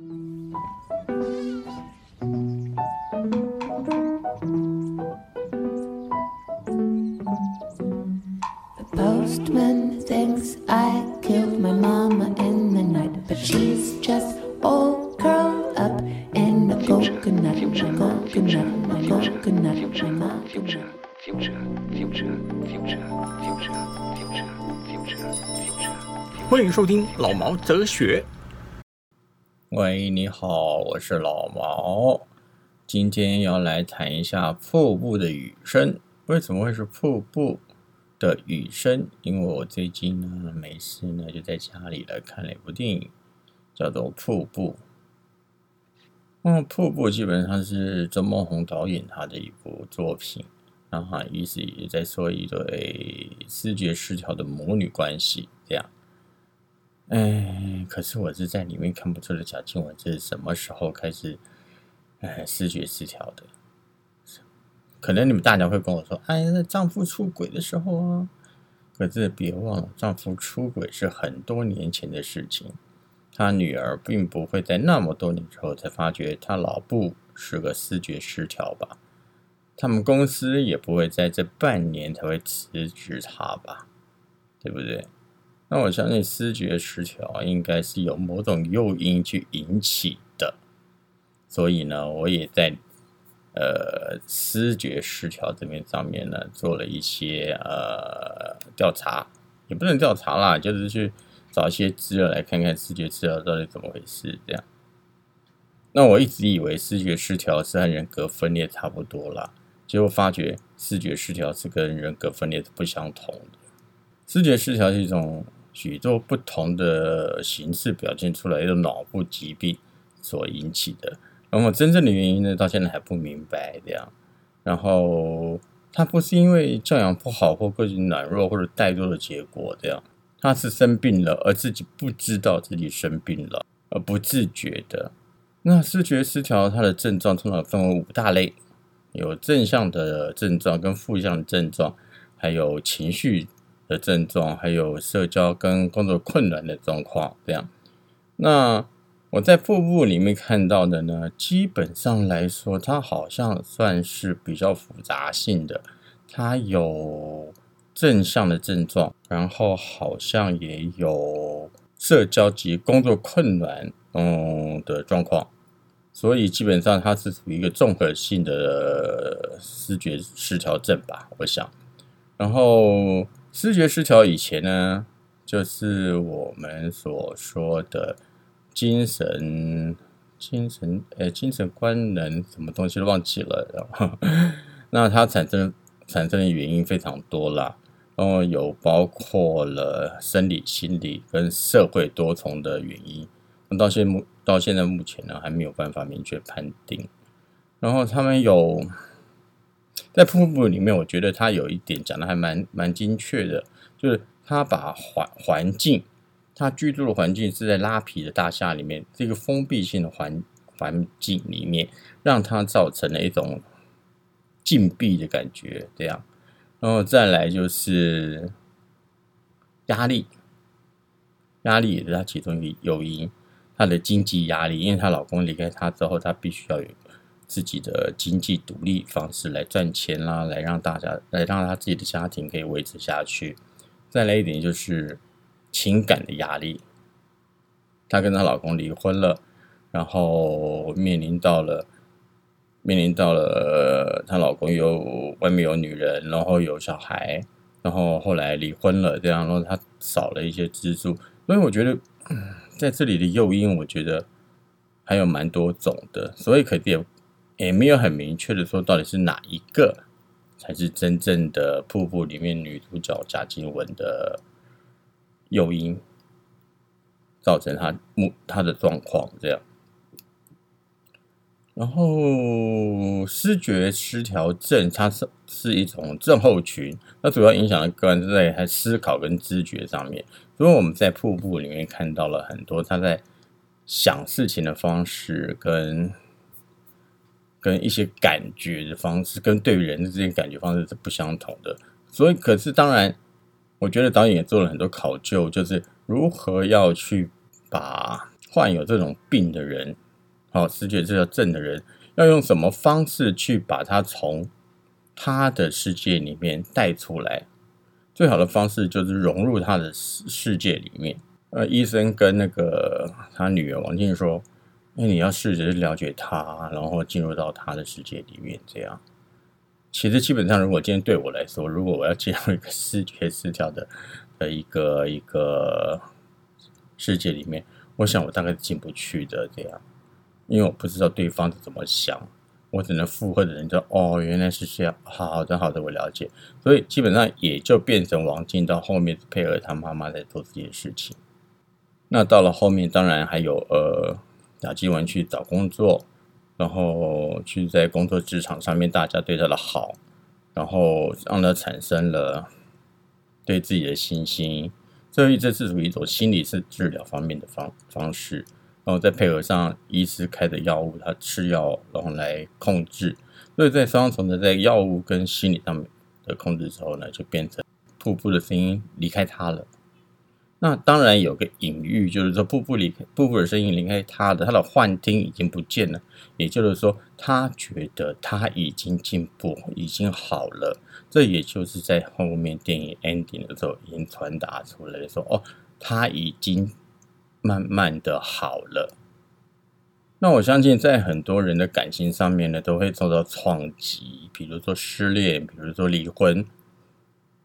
The postman thinks I killed my mama in the night, but she's just all curled up in a coconut, a coconut, a coconut, a coconut. future, future, future, future, future, future, future. 欢迎收听老毛哲学。喂，你好，我是老毛。今天要来谈一下瀑布的雨声。为什么会是瀑布的雨声？因为我最近呢没事呢，就在家里来看了一部电影，叫做《瀑布》。嗯，《瀑布》基本上是周梦红导演他的一部作品，然后意思也在说一对视觉失调的母女关系这样。哎，可是我是在里面看不出的贾静雯这是什么时候开始哎视觉失调的？可能你们大家会跟我说，哎，那丈夫出轨的时候啊。可是别忘了，丈夫出轨是很多年前的事情，他女儿并不会在那么多年之后才发觉她老布是个视觉失调吧？他们公司也不会在这半年才会辞职他吧？对不对？那我相信视觉失调应该是有某种诱因去引起的，所以呢，我也在呃视觉失调这边上面呢做了一些呃调查，也不能调查啦，就是去找一些资料来看看视觉失调到底怎么回事。这样，那我一直以为视觉失调是和人格分裂差不多啦，结果发觉视觉失调是跟人格分裂是不相同的。视觉失调是一种许多不同的形式表现出来的脑部疾病所引起的，那么真正的原因呢，到现在还不明白。这样，然后他不是因为教养不好或个性软弱或者怠惰的结果，这样，他是生病了而自己不知道自己生病了，而不自觉的。那视觉失调它的症状通常分为五大类，有正向的症状跟负向的症状，还有情绪。的症状，还有社交跟工作困难的状况，这样。那我在腹部里面看到的呢，基本上来说，它好像算是比较复杂性的。它有正向的症状，然后好像也有社交及工作困难嗯的状况，所以基本上它是属于一个综合性的视觉失调症吧，我想。然后。视觉失调以前呢，就是我们所说的精神、精神呃精神官能什么东西都忘记了，然后那它产生产生的原因非常多啦，然后有包括了生理、心理跟社会多重的原因，那到现目到现在目前呢还没有办法明确判定，然后他们有。在瀑布里面，我觉得他有一点讲的还蛮蛮精确的，就是他把环环境，他居住的环境是在拉皮的大厦里面，这个封闭性的环环境里面，让他造成了一种禁闭的感觉，这样，然后再来就是压力，压力也是他其中一个诱因，他的经济压力，因为她老公离开她之后，她必须要有。自己的经济独立方式来赚钱啦，来让大家来让他自己的家庭可以维持下去。再来一点就是情感的压力，她跟她老公离婚了，然后面临到了面临到了她老公有外面有女人，然后有小孩，然后后来离婚了，这样，然后她少了一些支柱。所以我觉得在这里的诱因，我觉得还有蛮多种的，所以可以。也没有很明确的说到底是哪一个才是真正的瀑布里面女主角贾静雯的诱因，造成她目她的状况这样。然后视觉失调症，它是是一种症候群，那主要影响的个人在他思考跟知觉上面。所以我们在瀑布里面看到了很多他在想事情的方式跟。跟一些感觉的方式，跟对于人的这些感觉方式是不相同的。所以，可是当然，我觉得导演也做了很多考究，就是如何要去把患有这种病的人，好、视觉失调症的人，要用什么方式去把他从他的世界里面带出来？最好的方式就是融入他的世世界里面。呃，医生跟那个他女儿王静说：“那你要试着去了解他，然后进入到他的世界里面，这样。”其实基本上，如果今天对我来说，如果我要进入一个视觉失调的的一个一个世界里面，我想我大概进不去的。这样，因为我不知道对方是怎么想，我只能附和的人就哦，原来是这样，好的好的，我了解。所以基本上也就变成王静到后面配合他妈妈在做这件事情。那到了后面，当然还有呃，雅基文去找工作。然后去在工作职场上面，大家对他的好，然后让他产生了对自己的信心。这这是属于一种心理是治疗方面的方方式，然后再配合上医师开的药物，他吃药然后来控制。所以在双重的在药物跟心理上面的控制之后呢，就变成瀑布的声音离开他了。那当然有个隐喻，就是说瀑布离开瀑布的声音离开他的，他的幻听已经不见了。也就是说，他觉得他已经进步，已经好了。这也就是在后面电影 ending 的时候已经传达出来，说哦，他已经慢慢的好了。那我相信，在很多人的感情上面呢，都会受到创击，比如说失恋，比如说离婚。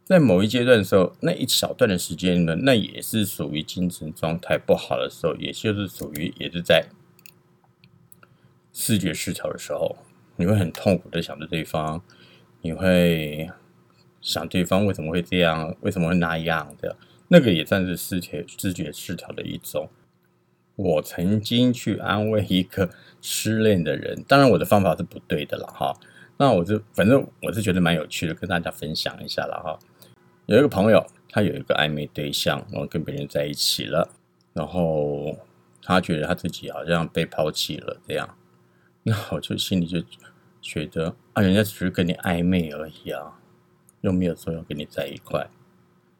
在某一阶段的时候，那一小段的时间呢，那也是属于精神状态不好的时候，也就是属于也是在视觉失调的时候，你会很痛苦的想着对方，你会想对方为什么会这样，为什么会那样的，那个也算是视觉视觉失调的一种。我曾经去安慰一个失恋的人，当然我的方法是不对的了哈。那我就反正我是觉得蛮有趣的，跟大家分享一下了哈。有一个朋友，他有一个暧昧对象，然后跟别人在一起了，然后他觉得他自己好像被抛弃了这样，那我就心里就觉得啊，人家只是跟你暧昧而已啊，又没有说要跟你在一块。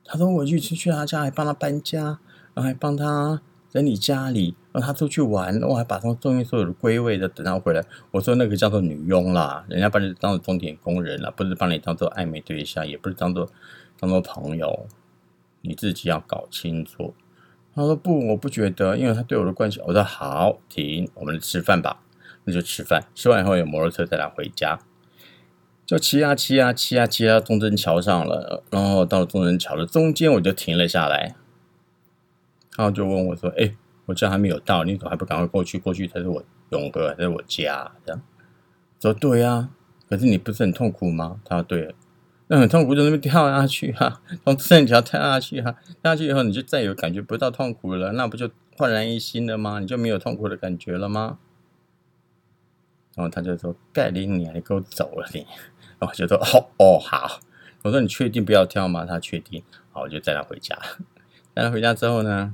他说我去去他家，还帮他搬家，然后还帮他。在你家里，让他出去玩，我还把他东西所有的归位的，等他回来。我说那个叫做女佣啦，人家把你当做钟点工人了，不是把你当做暧昧对象，也不是当做当做朋友，你自己要搞清楚。他说不，我不觉得，因为他对我的关系。我说好，停，我们吃饭吧，那就吃饭。吃完以后有摩托车带他回家，就骑啊骑啊骑啊骑到中正桥上了，然后到了中正桥的中间，我就停了下来。然后就问我说：“哎，我这还没有到，你怎么还不赶快过去？过去才是我勇哥，才是我家。”这样说对啊，可是你不是很痛苦吗？他说：“对，那很痛苦，就那边 跳下去哈，从正桥跳下去哈，跳下去以后你就再也感觉不到痛苦了，那不就焕然一新了吗？你就没有痛苦的感觉了吗？”然后他就说：“盖林，你还给我走了你。”然后我就说：“哦哦好。”我说：“你确定不要跳吗？”他确定，好，我就载他回家。带他回家之后呢？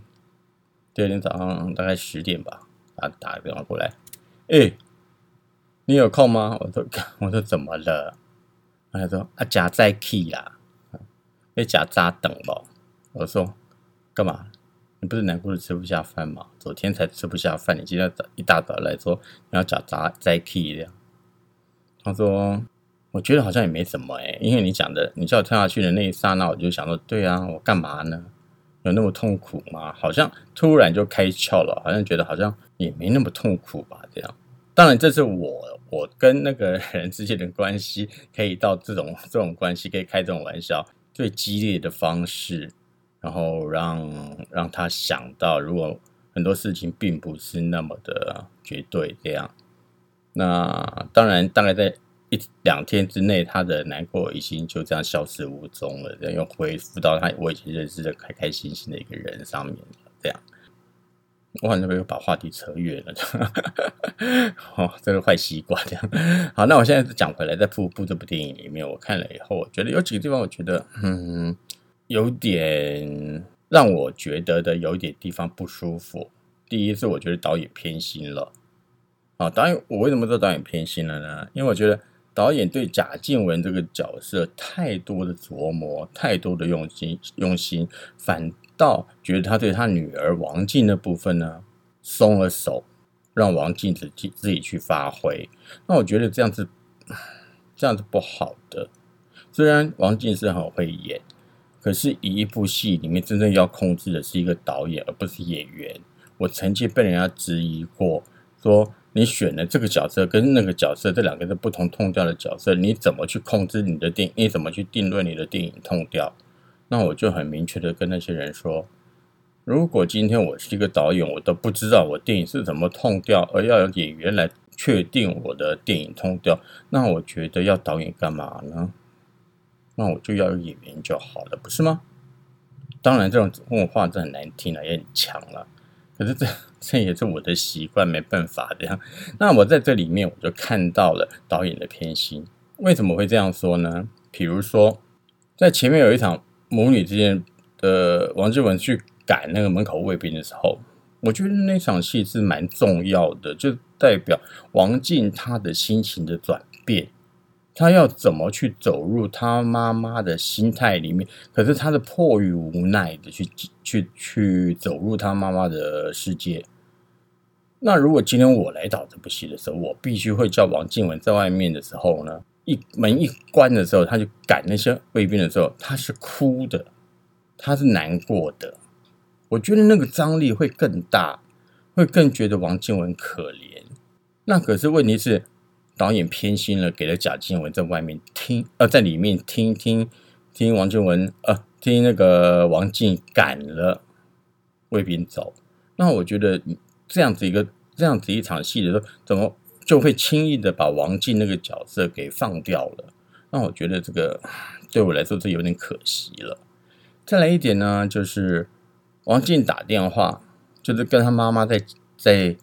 第二天早上大概十点吧，他打个电话过来，哎，你有空吗？我说，我说怎么了？他说啊，假在 key 啦，被假扎等了。我说干嘛？你不是难过的吃不下饭吗？昨天才吃不下饭，你今天早一大早来说你要假扎在 key 的。他说，我觉得好像也没什么哎，因为你讲的，你叫我跳下去的那一刹那，我就想说，对啊，我干嘛呢？有那么痛苦吗？好像突然就开窍了，好像觉得好像也没那么痛苦吧。这样，当然这是我我跟那个人之间的关系，可以到这种这种关系，可以开这种玩笑，最激烈的方式，然后让让他想到，如果很多事情并不是那么的绝对这样。那当然，大概在。一两天之内，他的难过已经就这样消失无踪了，然后恢复到他我以前认识的开开心心的一个人上面了。这样，我好像又把话题扯远了，哦，这个坏习惯。这样，好，那我现在讲回来，在《瀑布》这部电影里面，我看了以后，我觉得有几个地方，我觉得嗯，有点让我觉得的有一点地方不舒服。第一是我觉得导演偏心了，啊，导演，我为什么说导演偏心了呢？因为我觉得。导演对贾静雯这个角色太多的琢磨，太多的用心，用心，反到觉得他对他女儿王静的部分呢，松了手，让王静自己自己去发挥。那我觉得这样子，这样子不好的。虽然王静是很会演，可是以一部戏里面真正要控制的是一个导演，而不是演员。我曾经被人家质疑过，说你选的这个角色跟那个角色这两个是不同痛调的角色，你怎么去控制你的电影？你怎么去定论你的电影痛调？那我就很明确的跟那些人说，如果今天我是一个导演，我都不知道我电影是怎么痛调，而要有演员来确定我的电影痛调，那我觉得要导演干嘛呢？那我就要有演员就好了，不是吗？当然，这种问话是很难听了，也很强了。可是这这也是我的习惯，没办法这样。那我在这里面，我就看到了导演的偏心。为什么会这样说呢？比如说，在前面有一场母女之间的王志文去赶那个门口卫兵的时候，我觉得那场戏是蛮重要的，就代表王静她的心情的转变。他要怎么去走入他妈妈的心态里面？可是他是迫于无奈的去去去走入他妈妈的世界。那如果今天我来导这部戏的时候，我必须会叫王静文在外面的时候呢，一门一关的时候，他就赶那些卫兵的时候，他是哭的，他是难过的。我觉得那个张力会更大，会更觉得王静雯可怜。那可是问题是。导演偏心了，给了贾静雯在外面听，呃，在里面听听听王静雯，呃，听那个王静赶了卫兵走。那我觉得这样子一个这样子一场戏的时候，怎么就会轻易的把王静那个角色给放掉了？那我觉得这个对我来说，这有点可惜了。再来一点呢，就是王静打电话，就是跟他妈妈在在。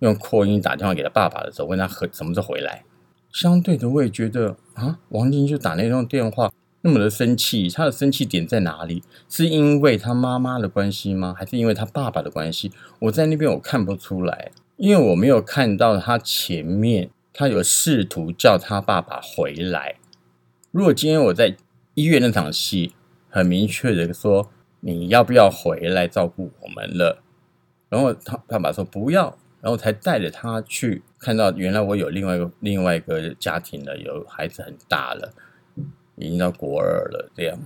用扩音打电话给他爸爸的时候，问他何什么时候回来。相对的，我也觉得啊，王静就打那通电话那么的生气，他的生气点在哪里？是因为他妈妈的关系吗？还是因为他爸爸的关系？我在那边我看不出来，因为我没有看到他前面他有试图叫他爸爸回来。如果今天我在医院那场戏很明确的说你要不要回来照顾我们了，然后他爸爸说不要。然后才带着他去看到，原来我有另外一个另外一个家庭了，有孩子很大了，已经到国二了。这样，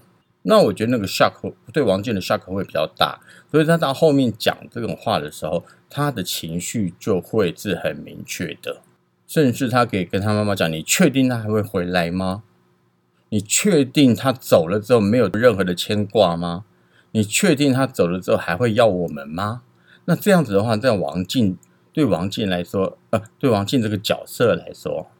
那我觉得那个 shock 对王健的 shock 会比较大，所以他到后面讲这种话的时候，他的情绪就会是很明确的，甚至他可以跟他妈妈讲：“你确定他还会回来吗？你确定他走了之后没有任何的牵挂吗？你确定他走了之后还会要我们吗？”那这样子的话，在王静。对王静来说，呃，对王静这个角色来说，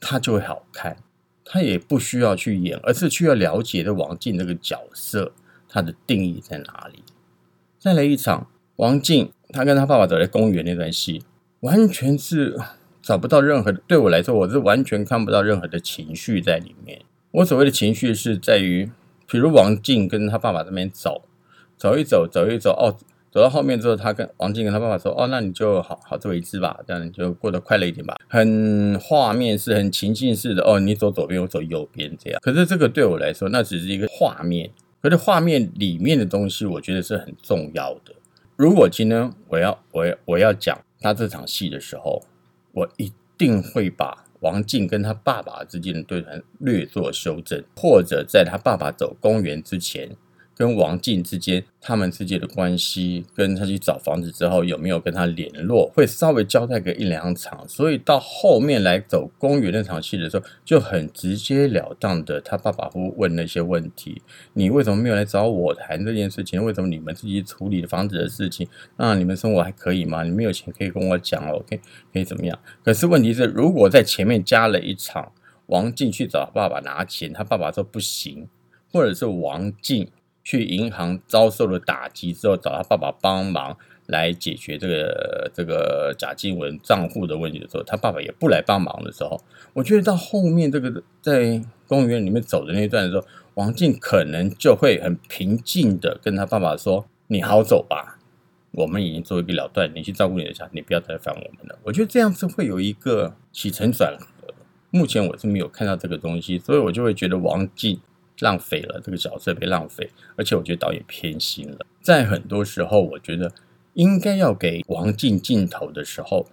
他就会好看。他也不需要去演，而是需要了解的王静这个角色，他的定义在哪里。再来一场王静，他跟他爸爸走在公园那段戏，完全是找不到任何。对我来说，我是完全看不到任何的情绪在里面。我所谓的情绪是在于，比如王静跟他爸爸这边走，走一走，走一走，哦。走到后面之后，他跟王静跟他爸爸说：“哦，那你就好好自为之吧，这样你就过得快乐一点吧。”很画面是很情境式的哦，你走左边，我走右边这样。可是这个对我来说，那只是一个画面。可是画面里面的东西，我觉得是很重要的。如果今天我要我要我要讲他这场戏的时候，我一定会把王静跟他爸爸之间的对谈略作修正，或者在他爸爸走公园之前。跟王静之间，他们之间的关系，跟他去找房子之后有没有跟他联络，会稍微交代个一两场。所以到后面来走公园那场戏的时候，就很直截了当的，他爸爸会问那些问题：你为什么没有来找我谈这件事情？为什么你们自己处理房子的事情？那你们生活还可以吗？你没有钱可以跟我讲哦，OK，可以怎么样？可是问题是，如果在前面加了一场王静去找爸爸拿钱，他爸爸说不行，或者是王静。去银行遭受了打击之后，找他爸爸帮忙来解决这个这个贾静雯账户的问题的时候，他爸爸也不来帮忙的时候，我觉得到后面这个在公园里面走的那段的时候，王静可能就会很平静的跟他爸爸说：“你好走吧，我们已经做一个了断，你去照顾你的家，你不要再烦我们了。”我觉得这样子会有一个起承转合。目前我是没有看到这个东西，所以我就会觉得王静。浪费了这个角色被浪费，而且我觉得导演偏心了。在很多时候，我觉得应该要给王静镜头的时候，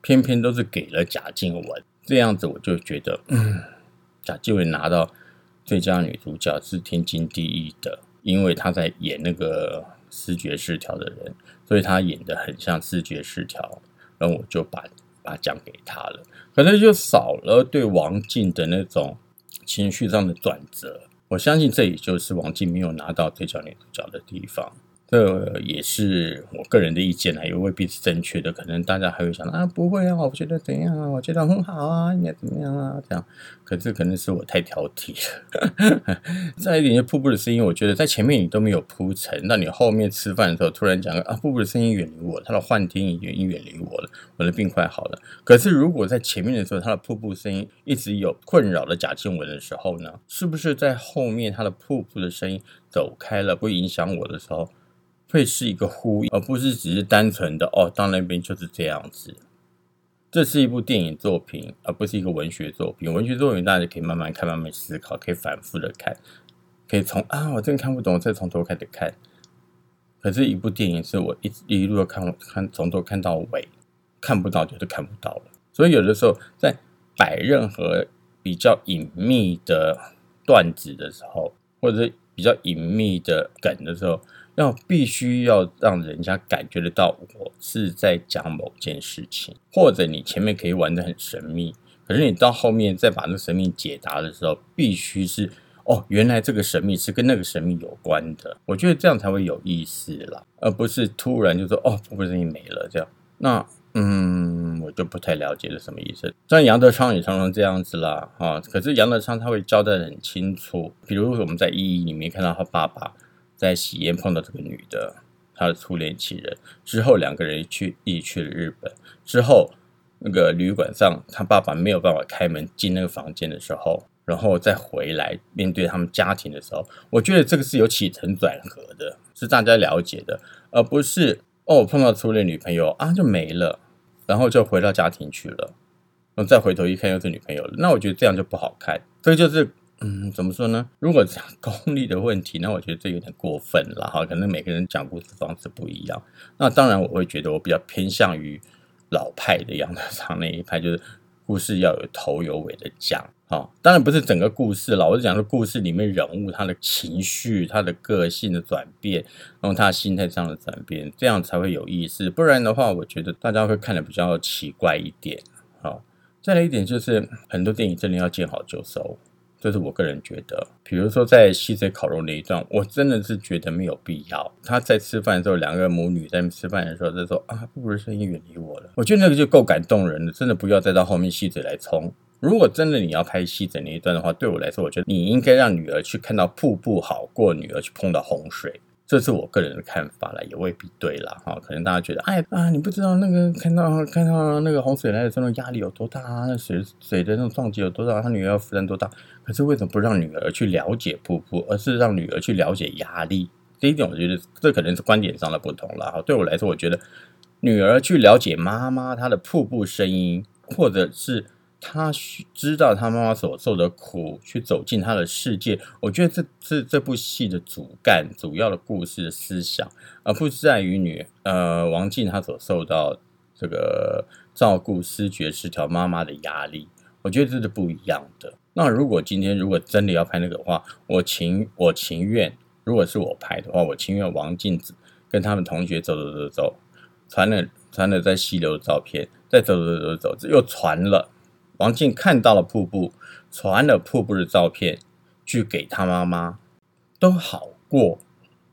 偏偏都是给了贾静雯，这样子我就觉得，嗯，贾静雯拿到最佳女主角是天经地义的，因为她在演那个视觉失调的人，所以她演的很像视觉失调，然后我就把把奖给她了，可能就少了对王静的那种情绪上的转折。我相信这也就是王静没有拿到最佳女主角的地方。这也是我个人的意见啊，也未必是正确的。可能大家还会想啊，不会啊，我觉得怎样啊？我觉得很好啊，应该怎么样啊？这样，可是可能是我太挑剔了。再一点，就瀑布的声音，我觉得在前面你都没有铺陈，那你后面吃饭的时候突然讲啊，瀑布的声音远离我，他的幻听已经远离我了，我的病快好了。可是如果在前面的时候，他的瀑布声音一直有困扰的贾静雯的时候呢，是不是在后面他的瀑布的声音走开了，不影响我的时候？会是一个呼应，而不是只是单纯的哦，到那边就是这样子。这是一部电影作品，而不是一个文学作品。文学作品大家可以慢慢看，慢慢思考，可以反复的看，可以从啊，我真看不懂，再从头开始看。可是，一部电影是我一一路看，看从头看到尾，看不到就是看不到了。所以，有的时候在摆任何比较隐秘的段子的时候，或者比较隐秘的梗的时候。要必须要让人家感觉得到我是在讲某件事情，或者你前面可以玩的很神秘，可是你到后面再把那个神秘解答的时候，必须是哦，原来这个神秘是跟那个神秘有关的。我觉得这样才会有意思啦，而不是突然就说哦，瀑布声音没了这样。那嗯，我就不太了解是什么意思。像杨德昌也常常这样子啦，哈，可是杨德昌他会交代的很清楚，比如我们在《一一》里面看到他爸爸。在喜宴碰到这个女的，他的初恋情人之后，两个人去一起去了日本。之后，那个旅馆上，他爸爸没有办法开门进那个房间的时候，然后再回来面对他们家庭的时候，我觉得这个是有起承转合的，是大家了解的，而不是哦碰到初恋女朋友啊就没了，然后就回到家庭去了，然后再回头一看又是女朋友了。那我觉得这样就不好看，这就是。嗯，怎么说呢？如果讲功 力的问题，那我觉得这有点过分了哈。可能每个人讲故事方式不一样。那当然，我会觉得我比较偏向于老派的杨德昌那一派，就是故事要有头有尾的讲。哈，当然不是整个故事了，我是讲的故事里面人物他的情绪、他的个性的转变，然后他心态上的转变，这样才会有意思。不然的话，我觉得大家会看的比较奇怪一点。好，再来一点就是，很多电影真的要见好就收。这是我个人觉得，比如说在溪水烤肉那一段，我真的是觉得没有必要。他在吃饭的时候，两个母女在吃饭的时候，在说啊，不如声音远离我了。我觉得那个就够感动人的，真的不要再到后面溪水来冲。如果真的你要拍溪水那一段的话，对我来说，我觉得你应该让女儿去看到瀑布好过女儿去碰到洪水。这是我个人的看法了，也未必对啦。哈。可能大家觉得，哎啊，你不知道那个看到看到那个洪水来的时候压力有多大啊？那水水的那种撞击有多大？他女儿要负担多大？可是为什么不让女儿去了解瀑布，而是让女儿去了解压力？这一点我觉得这可能是观点上的不同了。哈。对我来说，我觉得女儿去了解妈妈她的瀑布声音，或者是。他知道他妈妈所受的苦，去走进他的世界。我觉得这这这部戏的主干、主要的故事的思想，而不是在于女呃王静她所受到这个照顾失觉失调妈妈的压力。我觉得这是不一样的。那如果今天如果真的要拍那个的话，我情我情愿，如果是我拍的话，我情愿王静子跟他们同学走走走走，传了传了在溪流的照片，再走走走走，又传了。王静看到了瀑布，传了瀑布的照片去给他妈妈，都好过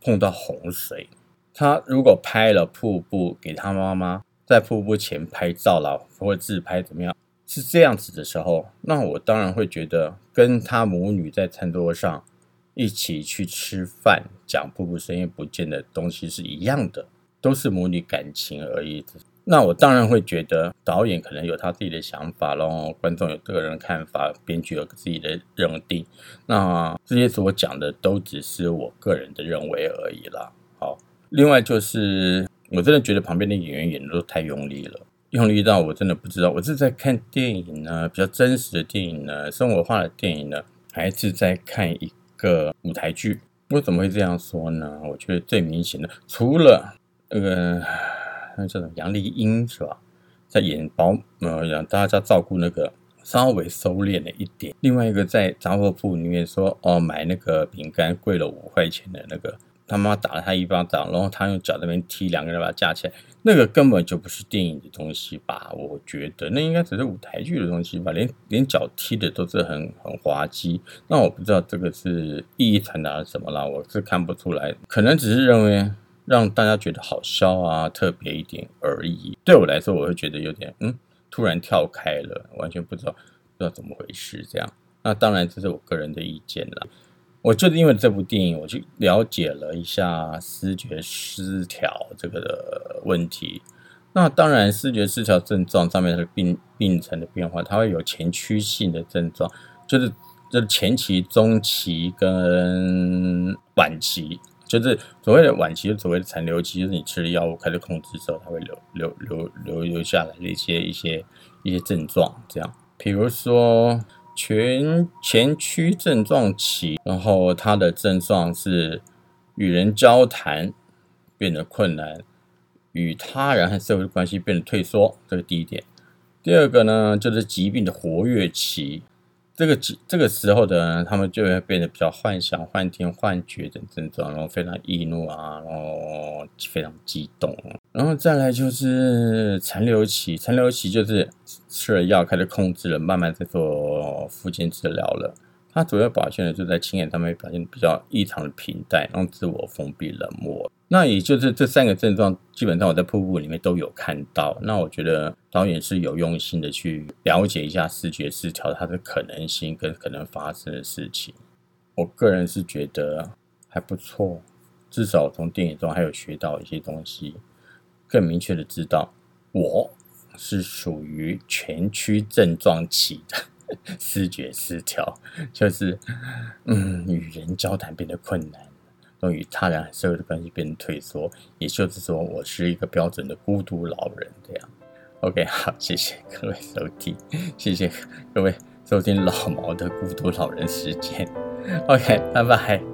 碰到洪水。他如果拍了瀑布给他妈妈，在瀑布前拍照了或自拍怎么样？是这样子的时候，那我当然会觉得跟他母女在餐桌上一起去吃饭，讲瀑布声音不见的东西是一样的，都是母女感情而已。那我当然会觉得导演可能有他自己的想法喽，观众有个人看法，编剧有自己的认定。那这些所讲的都只是我个人的认为而已啦。好，另外就是我真的觉得旁边的演员演的都太用力了，用力到我真的不知道我是在看电影呢，比较真实的电影呢，生活化的电影呢，还是在看一个舞台剧？我怎么会这样说呢？我觉得最明显的，除了那个个。那叫什么杨丽英是吧？在演保呃让大家照顾那个稍微收敛了一点。另外一个在杂货铺里面说哦买那个饼干贵了五块钱的那个，他妈打了他一巴掌，然后他用脚那边踢，两个人把他架起来，那个根本就不是电影的东西吧？我觉得那应该只是舞台剧的东西吧，连连脚踢的都是很很滑稽。那我不知道这个是意义传达什么啦，我是看不出来，可能只是认为。让大家觉得好笑啊，特别一点而已。对我来说，我会觉得有点嗯，突然跳开了，完全不知道不知道怎么回事这样。那当然这是我个人的意见啦。我就是因为这部电影，我去了解了一下视觉失调这个的问题。那当然，视觉失调症状上面的病病程的变化，它会有前驱性的症状，就是就是前期、中期跟晚期。就是所谓的晚期，所谓的残留期，就是你吃了药物开始控制之后，它会留留留留留下来的一些一些一些症状，这样，比如说全前驱症状期，然后它的症状是与人交谈变得困难，与他人和社会关系变得退缩，这是第一点。第二个呢，就是疾病的活跃期。这个这个时候的人他们就会变得比较幻想、幻听、幻觉等症状，然后非常易怒啊，然后非常激动，然后再来就是残留期。残留期就是吃了药开始控制了，慢慢在做复健治疗了。它主要表现的就在亲眼上面表现比较异常的平淡，然后自我封闭、冷漠。那也就是这三个症状，基本上我在瀑布里面都有看到。那我觉得导演是有用心的去了解一下视觉失调它的可能性跟可能发生的事情。我个人是觉得还不错，至少从电影中还有学到一些东西，更明确的知道我是属于全区症状期的。视觉失调就是，嗯，与人交谈变得困难，与他人社会的关系变得退缩，也就是说，我是一个标准的孤独老人这样。OK，好，谢谢各位收听，谢谢各位收听老毛的孤独老人时间。OK，拜拜。